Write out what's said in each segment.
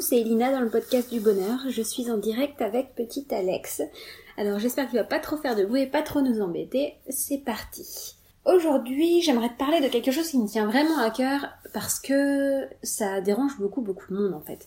C'est Elina dans le podcast du bonheur. Je suis en direct avec petit Alex. Alors j'espère que tu vas pas trop faire de bruit et pas trop nous embêter. C'est parti. Aujourd'hui, j'aimerais te parler de quelque chose qui me tient vraiment à cœur parce que ça dérange beaucoup beaucoup de monde en fait.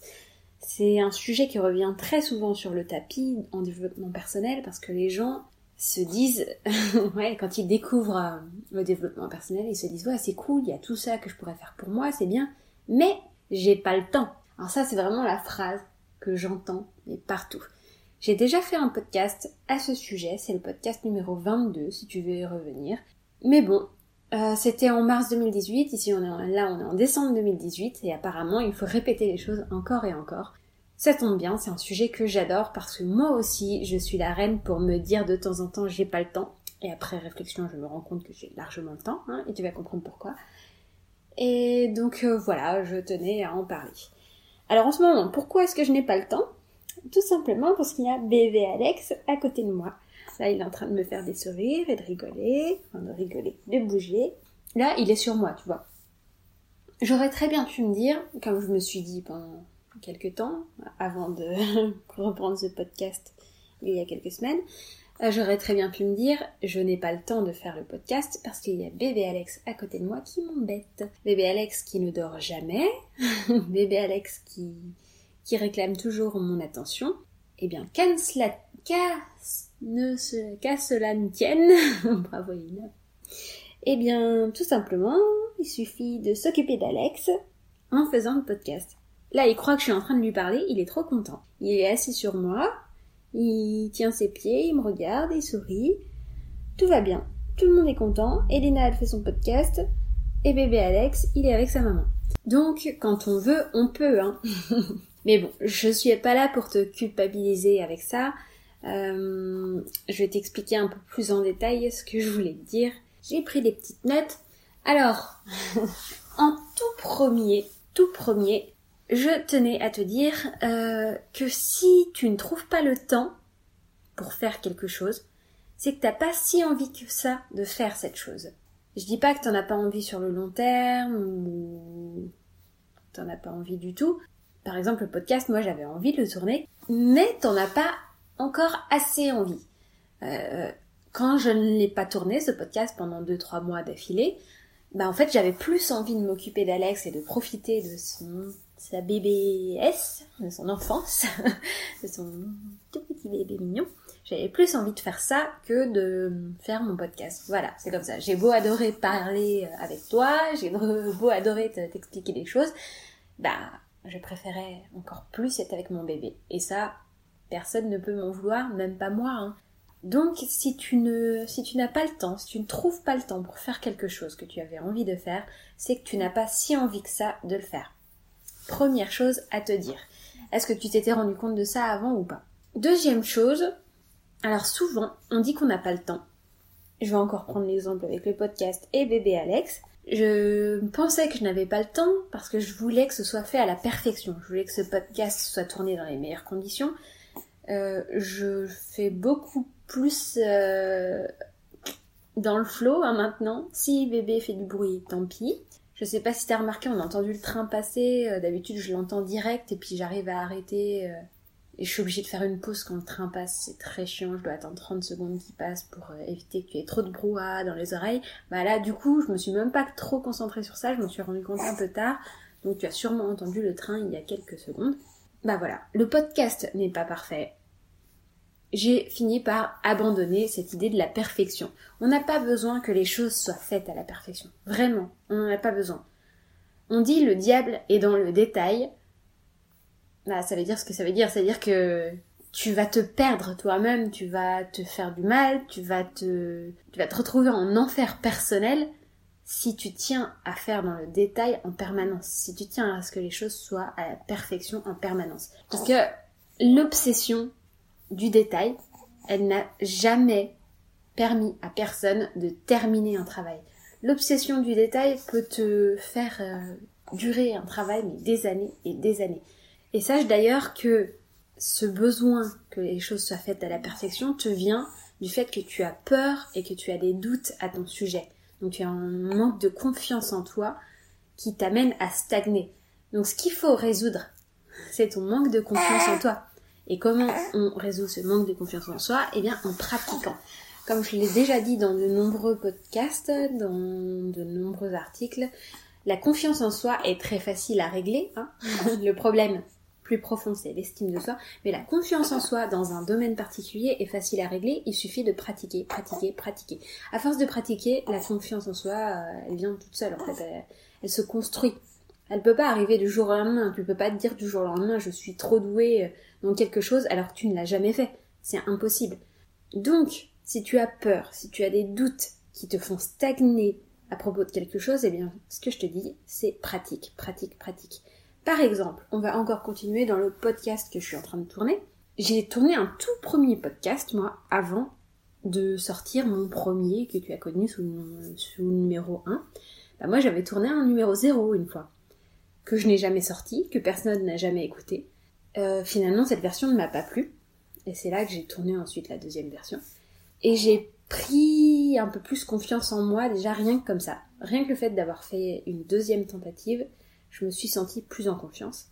C'est un sujet qui revient très souvent sur le tapis en développement personnel parce que les gens se disent, quand ils découvrent euh, le développement personnel, ils se disent, ouais, c'est cool, il y a tout ça que je pourrais faire pour moi, c'est bien, mais j'ai pas le temps. Alors ça, c'est vraiment la phrase que j'entends, mais partout. J'ai déjà fait un podcast à ce sujet, c'est le podcast numéro 22, si tu veux y revenir. Mais bon, euh, c'était en mars 2018, ici on est là on est en décembre 2018, et apparemment il faut répéter les choses encore et encore. Ça tombe bien, c'est un sujet que j'adore parce que moi aussi je suis la reine pour me dire de temps en temps j'ai pas le temps, et après réflexion je me rends compte que j'ai largement le temps, hein, et tu vas comprendre pourquoi. Et donc euh, voilà, je tenais à en parler. Alors en ce moment, pourquoi est-ce que je n'ai pas le temps? Tout simplement parce qu'il y a bébé Alex à côté de moi. Là, il est en train de me faire des sourires et de rigoler, enfin de rigoler, de bouger. Là, il est sur moi, tu vois. J'aurais très bien pu me dire, comme je me suis dit pendant quelques temps, avant de reprendre ce podcast il y a quelques semaines, j'aurais très bien pu me dire, je n'ai pas le temps de faire le podcast parce qu'il y a bébé Alex à côté de moi qui m'embête. Bébé Alex qui ne dort jamais, bébé Alex qui, qui réclame toujours mon attention. Eh bien, qu'à cela, ne cela ne tienne, bravo Yuna. Eh bien, tout simplement, il suffit de s'occuper d'Alex en faisant le podcast. Là, il croit que je suis en train de lui parler, il est trop content. Il est assis sur moi, il tient ses pieds, il me regarde, il sourit. Tout va bien. Tout le monde est content. Elena, elle fait son podcast. Et bébé Alex, il est avec sa maman. Donc, quand on veut, on peut, hein. Mais bon, je suis pas là pour te culpabiliser avec ça. Euh, je vais t'expliquer un peu plus en détail ce que je voulais te dire. J'ai pris des petites notes. Alors, en tout premier, tout premier, je tenais à te dire euh, que si tu ne trouves pas le temps pour faire quelque chose, c'est que t'as pas si envie que ça de faire cette chose. Je dis pas que t'en as pas envie sur le long terme ou t'en as pas envie du tout. Par exemple, le podcast, moi j'avais envie de le tourner, mais t'en as pas encore assez envie. Euh, quand je ne l'ai pas tourné, ce podcast, pendant 2-3 mois d'affilée, bah en fait j'avais plus envie de m'occuper d'Alex et de profiter de son sa bébé-S, de son enfance, de son tout petit bébé mignon. J'avais plus envie de faire ça que de faire mon podcast. Voilà, c'est comme ça. J'ai beau adorer parler avec toi, j'ai beau adorer t'expliquer les choses, bah, je préférais encore plus être avec mon bébé. Et ça, personne ne peut m'en vouloir, même pas moi. Hein. Donc, si tu ne, si tu n'as pas le temps, si tu ne trouves pas le temps pour faire quelque chose que tu avais envie de faire, c'est que tu n'as pas si envie que ça de le faire. Première chose à te dire. Est-ce que tu t'étais rendu compte de ça avant ou pas? Deuxième chose, alors souvent on dit qu'on n'a pas le temps. Je vais encore prendre l'exemple avec le podcast et bébé Alex. Je pensais que je n'avais pas le temps parce que je voulais que ce soit fait à la perfection. Je voulais que ce podcast soit tourné dans les meilleures conditions. Euh, je fais beaucoup plus euh, dans le flow hein, maintenant. Si bébé fait du bruit, tant pis. Je sais pas si t'as remarqué, on a entendu le train passer. Euh, d'habitude, je l'entends direct et puis j'arrive à arrêter. Euh, et je suis obligée de faire une pause quand le train passe. C'est très chiant. Je dois attendre 30 secondes qu'il passe pour euh, éviter que tu aies trop de brouhaha dans les oreilles. Bah là, du coup, je me suis même pas trop concentrée sur ça. Je me suis rendu compte un peu tard. Donc tu as sûrement entendu le train il y a quelques secondes. Bah voilà. Le podcast n'est pas parfait j'ai fini par abandonner cette idée de la perfection. On n'a pas besoin que les choses soient faites à la perfection. Vraiment, on n'en a pas besoin. On dit le diable est dans le détail. Bah, ça veut dire ce que ça veut dire. C'est-à-dire que tu vas te perdre toi-même, tu vas te faire du mal, tu vas te, tu vas te retrouver en enfer personnel si tu tiens à faire dans le détail en permanence, si tu tiens à ce que les choses soient à la perfection en permanence. Parce que l'obsession du détail, elle n'a jamais permis à personne de terminer un travail. L'obsession du détail peut te faire euh, durer un travail mais des années et des années. Et sache d'ailleurs que ce besoin que les choses soient faites à la perfection te vient du fait que tu as peur et que tu as des doutes à ton sujet. Donc tu as un manque de confiance en toi qui t'amène à stagner. Donc ce qu'il faut résoudre, c'est ton manque de confiance en toi. Et comment on résout ce manque de confiance en soi? Eh bien, en pratiquant. Comme je l'ai déjà dit dans de nombreux podcasts, dans de nombreux articles, la confiance en soi est très facile à régler. Hein. Le problème plus profond, c'est l'estime de soi. Mais la confiance en soi dans un domaine particulier est facile à régler. Il suffit de pratiquer, pratiquer, pratiquer. À force de pratiquer, la confiance en soi, euh, elle vient toute seule. En fait, elle, elle se construit. Elle peut pas arriver du jour au lendemain. Tu peux pas te dire du jour au lendemain, je suis trop douée euh, dans quelque chose alors que tu ne l'as jamais fait. C'est impossible. Donc, si tu as peur, si tu as des doutes qui te font stagner à propos de quelque chose, eh bien, ce que je te dis, c'est pratique, pratique, pratique. Par exemple, on va encore continuer dans le podcast que je suis en train de tourner. J'ai tourné un tout premier podcast, moi, avant de sortir mon premier que tu as connu sous, sous numéro 1. Bah, moi, j'avais tourné un numéro 0 une fois, que je n'ai jamais sorti, que personne n'a jamais écouté. Euh, finalement, cette version ne m'a pas plu. Et c'est là que j'ai tourné ensuite la deuxième version. Et j'ai pris un peu plus confiance en moi, déjà rien que comme ça. Rien que le fait d'avoir fait une deuxième tentative, je me suis sentie plus en confiance.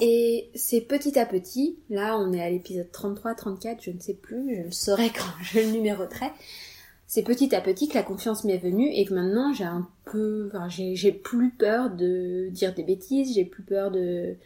Et c'est petit à petit, là on est à l'épisode 33, 34, je ne sais plus, je le saurai quand je le numéroterai. C'est petit à petit que la confiance m'est venue et que maintenant j'ai un peu, enfin, j'ai plus peur de dire des bêtises, j'ai plus peur de,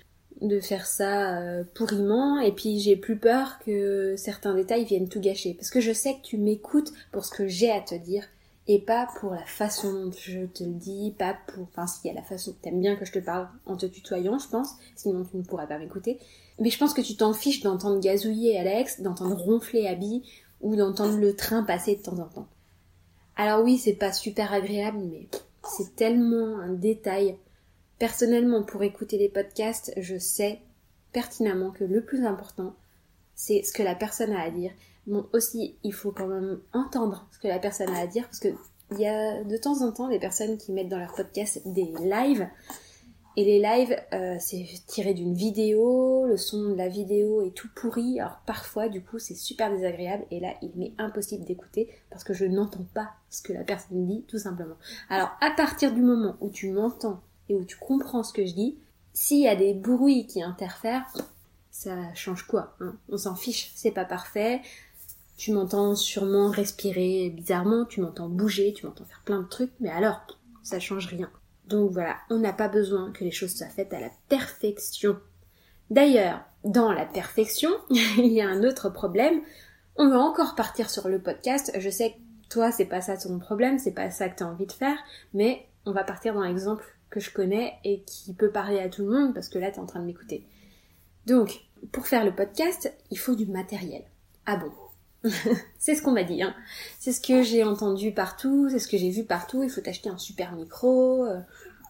de faire ça euh, pourriment et puis j'ai plus peur que certains détails viennent tout gâcher parce que je sais que tu m'écoutes pour ce que j'ai à te dire et pas pour la façon dont je te le dis, pas pour, enfin s'il y a la façon, t'aimes bien que je te parle en te tutoyant je pense, sinon tu ne pourras pas m'écouter, mais je pense que tu t'en fiches d'entendre gazouiller Alex, d'entendre ronfler Abby ou d'entendre le train passer de temps en temps. Alors oui c'est pas super agréable mais c'est tellement un détail Personnellement, pour écouter les podcasts, je sais pertinemment que le plus important, c'est ce que la personne a à dire. Bon, aussi, il faut quand même entendre ce que la personne a à dire, parce que il y a de temps en temps des personnes qui mettent dans leur podcast des lives, et les lives, euh, c'est tiré d'une vidéo, le son de la vidéo est tout pourri, alors parfois, du coup, c'est super désagréable, et là, il m'est impossible d'écouter, parce que je n'entends pas ce que la personne dit, tout simplement. Alors, à partir du moment où tu m'entends et où tu comprends ce que je dis, s'il y a des bruits qui interfèrent, ça change quoi hein? On s'en fiche, c'est pas parfait. Tu m'entends sûrement respirer bizarrement, tu m'entends bouger, tu m'entends faire plein de trucs, mais alors, ça change rien. Donc voilà, on n'a pas besoin que les choses soient faites à la perfection. D'ailleurs, dans la perfection, il y a un autre problème. On va encore partir sur le podcast. Je sais que toi, c'est pas ça ton problème, c'est pas ça que tu envie de faire, mais on va partir dans l'exemple que je connais et qui peut parler à tout le monde parce que là tu en train de m'écouter. Donc, pour faire le podcast, il faut du matériel. Ah bon? c'est ce qu'on m'a dit, hein. C'est ce que j'ai entendu partout, c'est ce que j'ai vu partout. Il faut acheter un super micro, euh,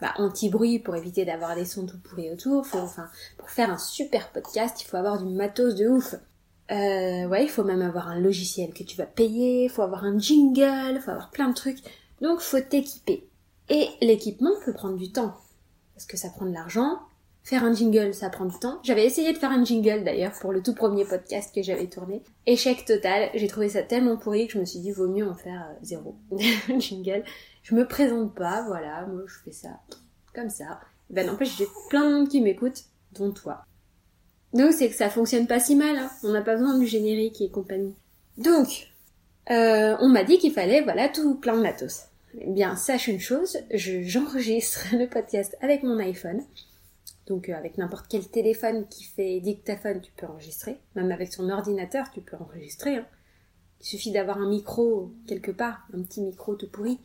bah, anti-bruit pour éviter d'avoir des sons tout pourris autour. Enfin, pour faire un super podcast, il faut avoir du matos de ouf. Euh, ouais, il faut même avoir un logiciel que tu vas payer, il faut avoir un jingle, il faut avoir plein de trucs. Donc, faut t'équiper. Et l'équipement peut prendre du temps. Parce que ça prend de l'argent. Faire un jingle, ça prend du temps. J'avais essayé de faire un jingle d'ailleurs pour le tout premier podcast que j'avais tourné. Échec total. J'ai trouvé ça tellement pourri que je me suis dit vaut mieux en faire euh, zéro. jingle. Je me présente pas, voilà. Moi je fais ça comme ça. Ben n'empêche, j'ai plein de monde qui m'écoute, dont toi. Donc c'est que ça fonctionne pas si mal. Hein. On n'a pas besoin du générique et compagnie. Donc, euh, on m'a dit qu'il fallait, voilà, tout plein de matos. Eh bien, sache une chose, j'enregistre le podcast avec mon iPhone. Donc euh, avec n'importe quel téléphone qui fait dictaphone, tu peux enregistrer. Même avec son ordinateur, tu peux enregistrer. Hein. Il suffit d'avoir un micro quelque part, un petit micro tout pourri.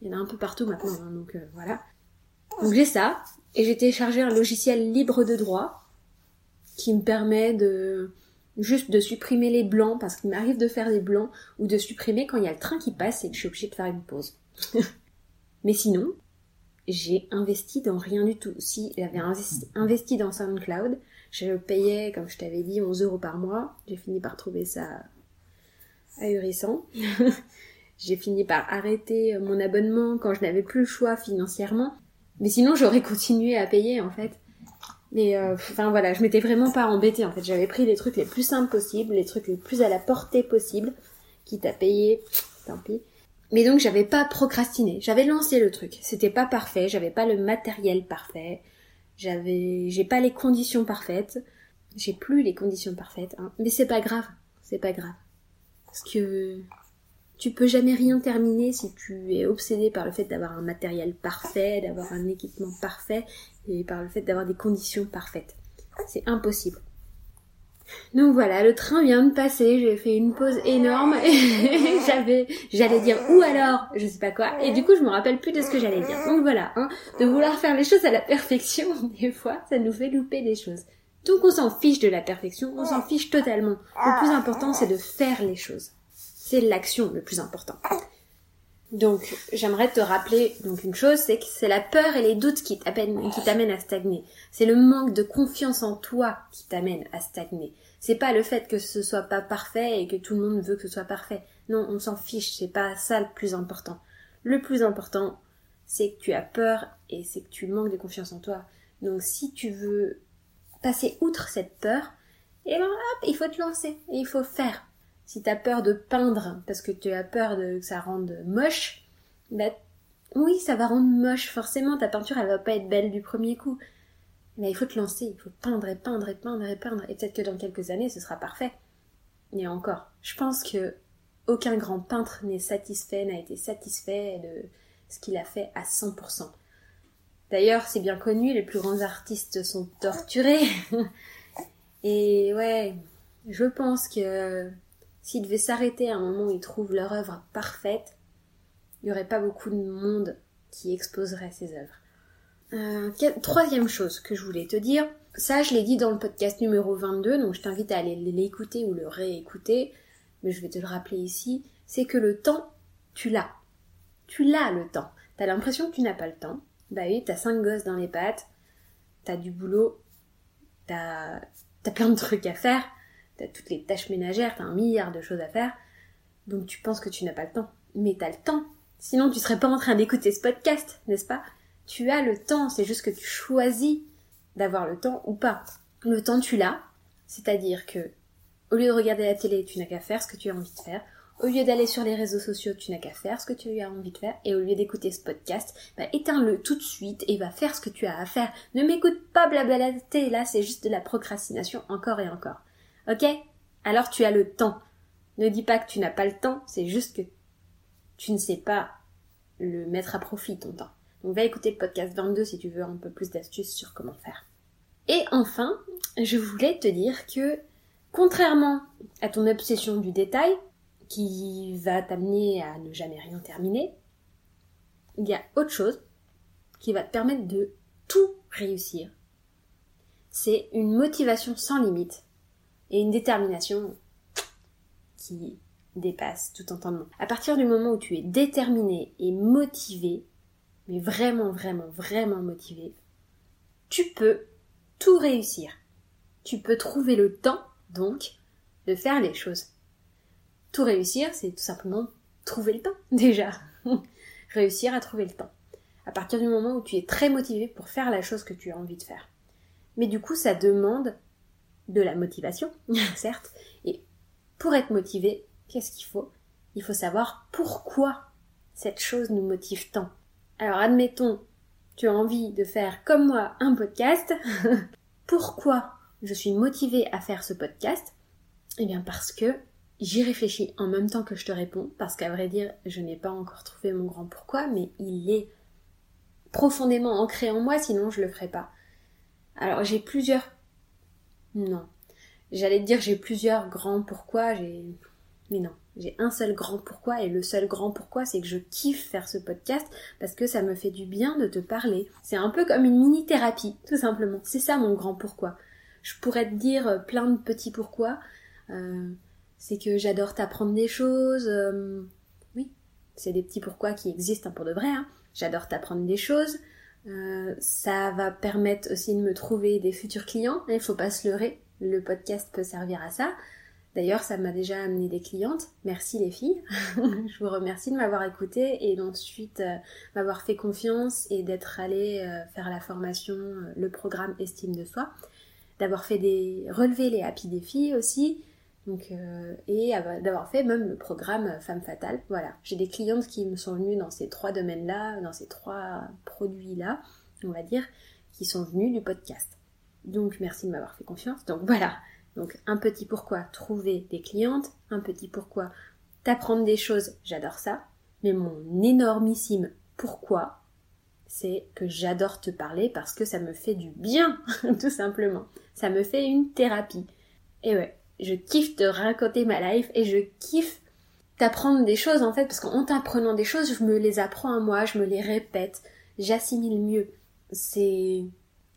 Il y en a un peu partout maintenant, hein, donc euh, voilà. Donc j'ai ça, et j'ai téléchargé un logiciel libre de droit qui me permet de juste de supprimer les blancs parce qu'il m'arrive de faire des blancs ou de supprimer quand il y a le train qui passe et que je suis obligée de faire une pause. Mais sinon, j'ai investi dans rien du tout. Si j'avais investi dans SoundCloud, je payais, comme je t'avais dit, 11 euros par mois. J'ai fini par trouver ça ahurissant. j'ai fini par arrêter mon abonnement quand je n'avais plus le choix financièrement. Mais sinon, j'aurais continué à payer, en fait. Mais euh, enfin voilà, je m'étais vraiment pas embêtée en fait. J'avais pris les trucs les plus simples possibles, les trucs les plus à la portée possible, quitte à payer, tant pis. Mais donc j'avais pas procrastiné, j'avais lancé le truc. C'était pas parfait, j'avais pas le matériel parfait. J'avais, j'ai pas les conditions parfaites. J'ai plus les conditions parfaites, hein. mais c'est pas grave, c'est pas grave, parce que tu peux jamais rien terminer si tu es obsédé par le fait d'avoir un matériel parfait, d'avoir un équipement parfait et par le fait d'avoir des conditions parfaites. C'est impossible. Donc voilà, le train vient de passer, j'ai fait une pause énorme et j'avais, j'allais dire ou alors, je sais pas quoi, et du coup je me rappelle plus de ce que j'allais dire. Donc voilà, hein, de vouloir faire les choses à la perfection, des fois, ça nous fait louper des choses. Donc on s'en fiche de la perfection, on s'en fiche totalement. Le plus important c'est de faire les choses. C'est l'action le plus important. Donc, j'aimerais te rappeler donc une chose, c'est que c'est la peur et les doutes qui t'amènent, à stagner. C'est le manque de confiance en toi qui t'amène à stagner. C'est pas le fait que ce soit pas parfait et que tout le monde veut que ce soit parfait. Non, on s'en fiche, c'est pas ça le plus important. Le plus important, c'est que tu as peur et c'est que tu manques de confiance en toi. Donc, si tu veux passer outre cette peur, et ben hop, il faut te lancer et il faut faire. Si tu as peur de peindre parce que tu as peur de, que ça rende moche, bah oui, ça va rendre moche. Forcément, ta peinture, elle va pas être belle du premier coup. Mais il faut te lancer, il faut peindre et peindre et peindre et peindre. Et peut-être que dans quelques années, ce sera parfait. Et encore, je pense que aucun grand peintre n'est satisfait, n'a été satisfait de ce qu'il a fait à 100%. D'ailleurs, c'est bien connu, les plus grands artistes sont torturés. et ouais, je pense que s'ils devaient s'arrêter à un moment où ils trouvent leur œuvre parfaite, il n'y aurait pas beaucoup de monde qui exposerait ces œuvres. Euh, troisième chose que je voulais te dire, ça je l'ai dit dans le podcast numéro 22, donc je t'invite à aller l'écouter ou le réécouter, mais je vais te le rappeler ici, c'est que le temps, tu l'as. Tu l'as le temps. T'as l'impression que tu n'as pas le temps. Bah oui, t'as cinq gosses dans les pattes, t'as du boulot, t'as as plein de trucs à faire, t'as toutes les tâches ménagères, t'as un milliard de choses à faire, donc tu penses que tu n'as pas le temps. Mais t'as le temps. Sinon tu serais pas en train d'écouter ce podcast, n'est-ce pas? Tu as le temps, c'est juste que tu choisis d'avoir le temps ou pas. Le temps tu l'as, c'est-à-dire que au lieu de regarder la télé, tu n'as qu'à faire ce que tu as envie de faire. Au lieu d'aller sur les réseaux sociaux, tu n'as qu'à faire ce que tu as envie de faire. Et au lieu d'écouter ce podcast, bah, éteins-le tout de suite et va faire ce que tu as à faire. Ne m'écoute pas blablabla, là c'est juste de la procrastination encore et encore. Ok? Alors tu as le temps. Ne dis pas que tu n'as pas le temps, c'est juste que tu ne sais pas le mettre à profit ton temps. Donc va écouter le podcast 22 si tu veux un peu plus d'astuces sur comment faire. Et enfin, je voulais te dire que contrairement à ton obsession du détail, qui va t'amener à ne jamais rien terminer, il y a autre chose qui va te permettre de tout réussir. C'est une motivation sans limite et une détermination qui dépasse tout entendement. À partir du moment où tu es déterminé et motivé, mais vraiment, vraiment, vraiment motivé, tu peux tout réussir. Tu peux trouver le temps, donc, de faire les choses. Tout réussir, c'est tout simplement trouver le temps, déjà. Réussir à trouver le temps. À partir du moment où tu es très motivé pour faire la chose que tu as envie de faire. Mais du coup, ça demande de la motivation, certes. Et pour être motivé, qu'est-ce qu'il faut? Il faut savoir pourquoi cette chose nous motive tant. Alors admettons, tu as envie de faire comme moi un podcast. pourquoi je suis motivée à faire ce podcast? Eh bien parce que j'y réfléchis en même temps que je te réponds, parce qu'à vrai dire, je n'ai pas encore trouvé mon grand pourquoi, mais il est profondément ancré en moi, sinon je le ferais pas. Alors j'ai plusieurs non. J'allais te dire j'ai plusieurs grands pourquoi, j'ai... Mais non, j'ai un seul grand pourquoi et le seul grand pourquoi c'est que je kiffe faire ce podcast parce que ça me fait du bien de te parler. C'est un peu comme une mini thérapie, tout simplement. C'est ça mon grand pourquoi. Je pourrais te dire plein de petits pourquoi. Euh, c'est que j'adore t'apprendre des choses. Euh, oui, c'est des petits pourquoi qui existent pour de vrai. Hein. J'adore t'apprendre des choses. Euh, ça va permettre aussi de me trouver des futurs clients. Il faut pas se leurrer. Le podcast peut servir à ça. D'ailleurs, ça m'a déjà amené des clientes. Merci les filles. je vous remercie de m'avoir écouté et d'ensuite euh, m'avoir fait confiance et d'être allé euh, faire la formation, le programme Estime de soi. D'avoir fait des relever les happy défis aussi. Donc, et d'avoir fait même le programme Femme Fatale. Voilà, j'ai des clientes qui me sont venues dans ces trois domaines-là, dans ces trois produits-là, on va dire, qui sont venus du podcast. Donc merci de m'avoir fait confiance. Donc voilà. Donc un petit pourquoi trouver des clientes, un petit pourquoi t'apprendre des choses, j'adore ça. Mais mon énormissime pourquoi, c'est que j'adore te parler parce que ça me fait du bien, tout simplement. Ça me fait une thérapie. Et ouais, je kiffe te raconter ma life et je kiffe t'apprendre des choses en fait parce qu'en t'apprenant des choses, je me les apprends à moi, je me les répète, j'assimile mieux. C'est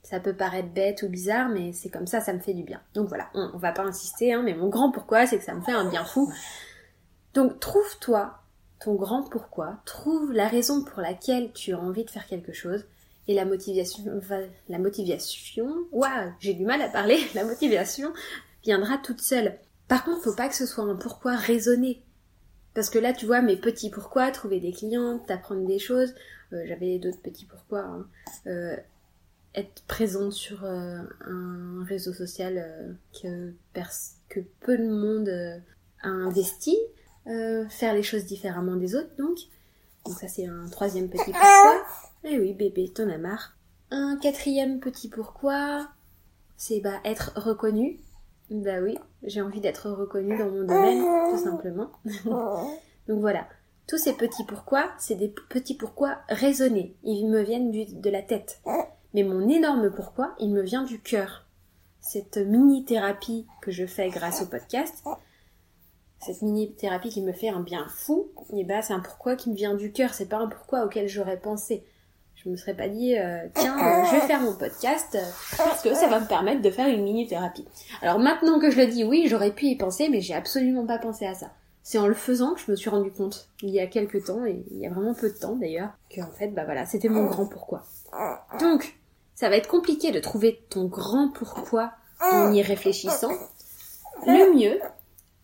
ça peut paraître bête ou bizarre, mais c'est comme ça, ça me fait du bien. Donc voilà, on, va pas insister, hein, mais mon grand pourquoi, c'est que ça me fait un bien fou. Donc trouve-toi ton grand pourquoi, trouve la raison pour laquelle tu as envie de faire quelque chose, et la motivation, la motivation, waouh, j'ai du mal à parler, la motivation viendra toute seule. Par contre, faut pas que ce soit un pourquoi raisonné. Parce que là, tu vois, mes petits pourquoi, trouver des clients, t'apprendre des choses, euh, j'avais d'autres petits pourquoi, hein. euh, être présente sur euh, un réseau social que, peu de monde a investi, faire les choses différemment des autres, donc. Donc ça, c'est un troisième petit pourquoi. Eh oui, bébé, t'en as marre. Un quatrième petit pourquoi, c'est bah, être reconnu. Bah oui, j'ai envie d'être reconnue dans mon domaine, tout simplement. Donc voilà, tous ces petits pourquoi, c'est des petits pourquoi raisonnés. Ils me viennent de la tête. Mais mon énorme pourquoi, il me vient du cœur. Cette mini-thérapie que je fais grâce au podcast, cette mini-thérapie qui me fait un bien fou, eh c'est un pourquoi qui me vient du cœur, c'est pas un pourquoi auquel j'aurais pensé. Je me serais pas dit, euh, tiens, euh, je vais faire mon podcast euh, parce que ça va me permettre de faire une mini-thérapie. Alors maintenant que je le dis, oui, j'aurais pu y penser, mais j'ai absolument pas pensé à ça. C'est en le faisant que je me suis rendu compte, il y a quelques temps, et il y a vraiment peu de temps d'ailleurs, que en fait, bah voilà, c'était mon grand pourquoi. Donc, ça va être compliqué de trouver ton grand pourquoi en y réfléchissant. Le mieux,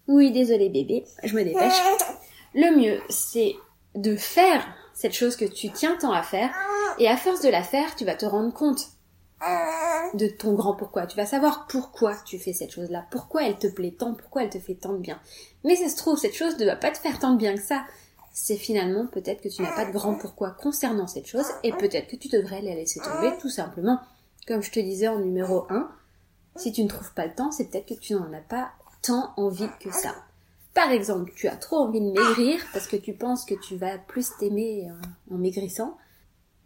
oui, désolé bébé, je me dépêche. Le mieux, c'est de faire cette chose que tu tiens tant à faire, et à force de la faire, tu vas te rendre compte de ton grand pourquoi. Tu vas savoir pourquoi tu fais cette chose-là, pourquoi elle te plaît tant, pourquoi elle te fait tant de bien. Mais ça se trouve, cette chose ne va pas te faire tant de bien que ça. C'est finalement peut-être que tu n'as pas de grand pourquoi concernant cette chose, et peut-être que tu devrais la laisser tomber tout simplement. Comme je te disais en numéro 1, si tu ne trouves pas le temps, c'est peut-être que tu n'en as pas tant envie que ça. Par exemple, tu as trop envie de maigrir parce que tu penses que tu vas plus t'aimer en maigrissant.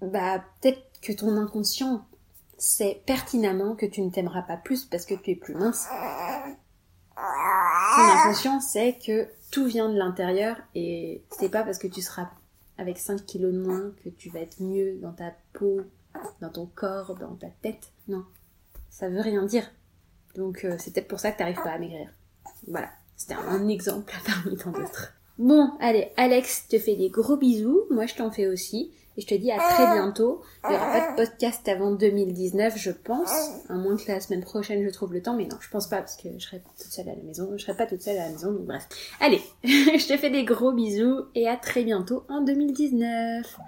Bah, peut-être que ton inconscient sait pertinemment que tu ne t'aimeras pas plus parce que tu es plus mince. Ton inconscient sait que tout vient de l'intérieur et c'est pas parce que tu seras avec 5 kilos de moins que tu vas être mieux dans ta peau, dans ton corps, dans ta tête. Non. Ça veut rien dire. Donc euh, c'est peut-être pour ça que tu n'arrives pas à maigrir. Voilà. C'était un exemple parmi tant d'autres. Bon, allez, Alex te fait des gros bisous. Moi, je t'en fais aussi. Et je te dis à très bientôt. Il n'y aura pas de podcast avant 2019, je pense. À moins que la semaine prochaine, je trouve le temps. Mais non, je pense pas parce que je serai toute seule à la maison. Je serai pas toute seule à la maison. Donc bref. Allez, je te fais des gros bisous et à très bientôt en 2019.